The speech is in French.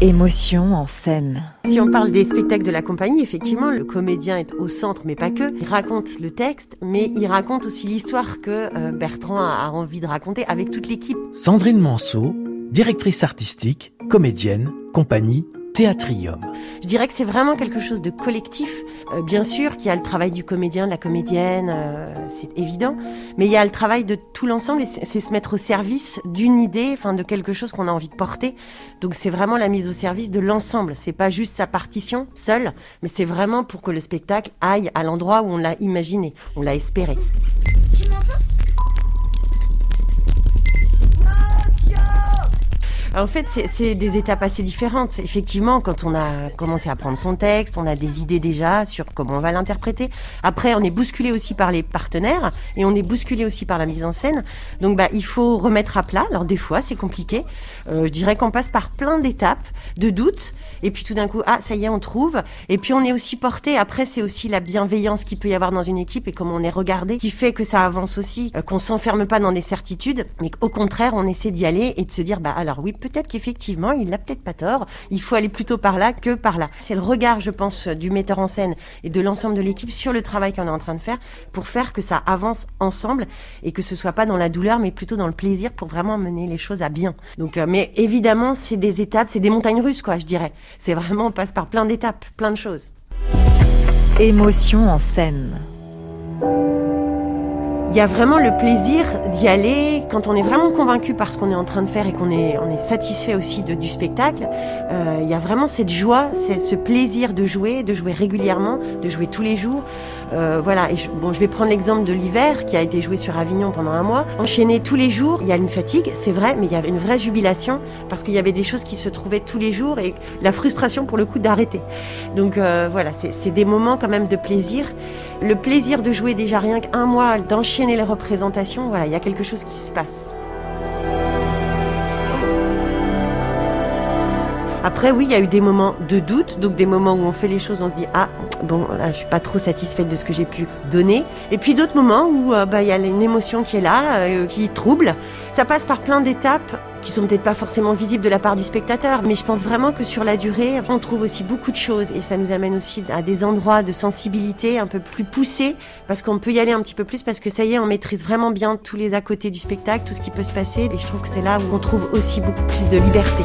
Émotion en scène. Si on parle des spectacles de la compagnie, effectivement, le comédien est au centre, mais pas que. Il raconte le texte, mais il raconte aussi l'histoire que euh, Bertrand a envie de raconter avec toute l'équipe. Sandrine Manceau, directrice artistique, comédienne, compagnie Je dirais que c'est vraiment quelque chose de collectif. Euh, bien sûr qu'il y a le travail du comédien, de la comédienne, euh, c'est évident, mais il y a le travail de tout l'ensemble c'est se mettre au service d'une idée, enfin de quelque chose qu'on a envie de porter. Donc c'est vraiment la mise au service de l'ensemble. C'est pas juste sa partition seule, mais c'est vraiment pour que le spectacle aille à l'endroit où on l'a imaginé, on l'a espéré. En fait, c'est des étapes assez différentes. Effectivement, quand on a commencé à prendre son texte, on a des idées déjà sur comment on va l'interpréter. Après, on est bousculé aussi par les partenaires et on est bousculé aussi par la mise en scène. Donc, bah, il faut remettre à plat. Alors, des fois, c'est compliqué. Euh, je dirais qu'on passe par plein d'étapes, de doutes. Et puis, tout d'un coup, ah, ça y est, on trouve. Et puis, on est aussi porté. Après, c'est aussi la bienveillance qu'il peut y avoir dans une équipe et comment on est regardé qui fait que ça avance aussi, euh, qu'on s'enferme pas dans des certitudes, mais qu'au contraire, on essaie d'y aller et de se dire, bah, alors oui, peut-être qu'effectivement, il n'a peut-être pas tort. Il faut aller plutôt par là que par là. C'est le regard, je pense, du metteur en scène et de l'ensemble de l'équipe sur le travail qu'on est en train de faire pour faire que ça avance ensemble et que ce soit pas dans la douleur, mais plutôt dans le plaisir pour vraiment mener les choses à bien. Donc, euh, mais évidemment, c'est des étapes, c'est des montagnes russes, quoi, je dirais. C'est vraiment, on passe par plein d'étapes, plein de choses. Émotion en scène. Il y a vraiment le plaisir d'y aller quand on est vraiment convaincu par ce qu'on est en train de faire et qu'on est, on est satisfait aussi du spectacle. Euh, il y a vraiment cette joie, c'est ce plaisir de jouer, de jouer régulièrement, de jouer tous les jours. Euh, voilà. Je, bon, je vais prendre l'exemple de l'hiver qui a été joué sur Avignon pendant un mois. Enchaîner tous les jours, il y a une fatigue, c'est vrai, mais il y avait une vraie jubilation parce qu'il y avait des choses qui se trouvaient tous les jours et la frustration pour le coup d'arrêter. Donc euh, voilà, c'est des moments quand même de plaisir. Le plaisir de jouer déjà rien qu'un mois, d'enchaîner les représentations, voilà, il y a quelque chose qui se passe. Après, oui, il y a eu des moments de doute, donc des moments où on fait les choses, on se dit ah bon, là, je suis pas trop satisfaite de ce que j'ai pu donner. Et puis d'autres moments où euh, bah, il y a une émotion qui est là, euh, qui trouble. Ça passe par plein d'étapes qui sont peut-être pas forcément visibles de la part du spectateur, mais je pense vraiment que sur la durée, on trouve aussi beaucoup de choses et ça nous amène aussi à des endroits de sensibilité un peu plus poussés parce qu'on peut y aller un petit peu plus parce que ça y est, on maîtrise vraiment bien tous les à côté du spectacle, tout ce qui peut se passer et je trouve que c'est là où on trouve aussi beaucoup plus de liberté.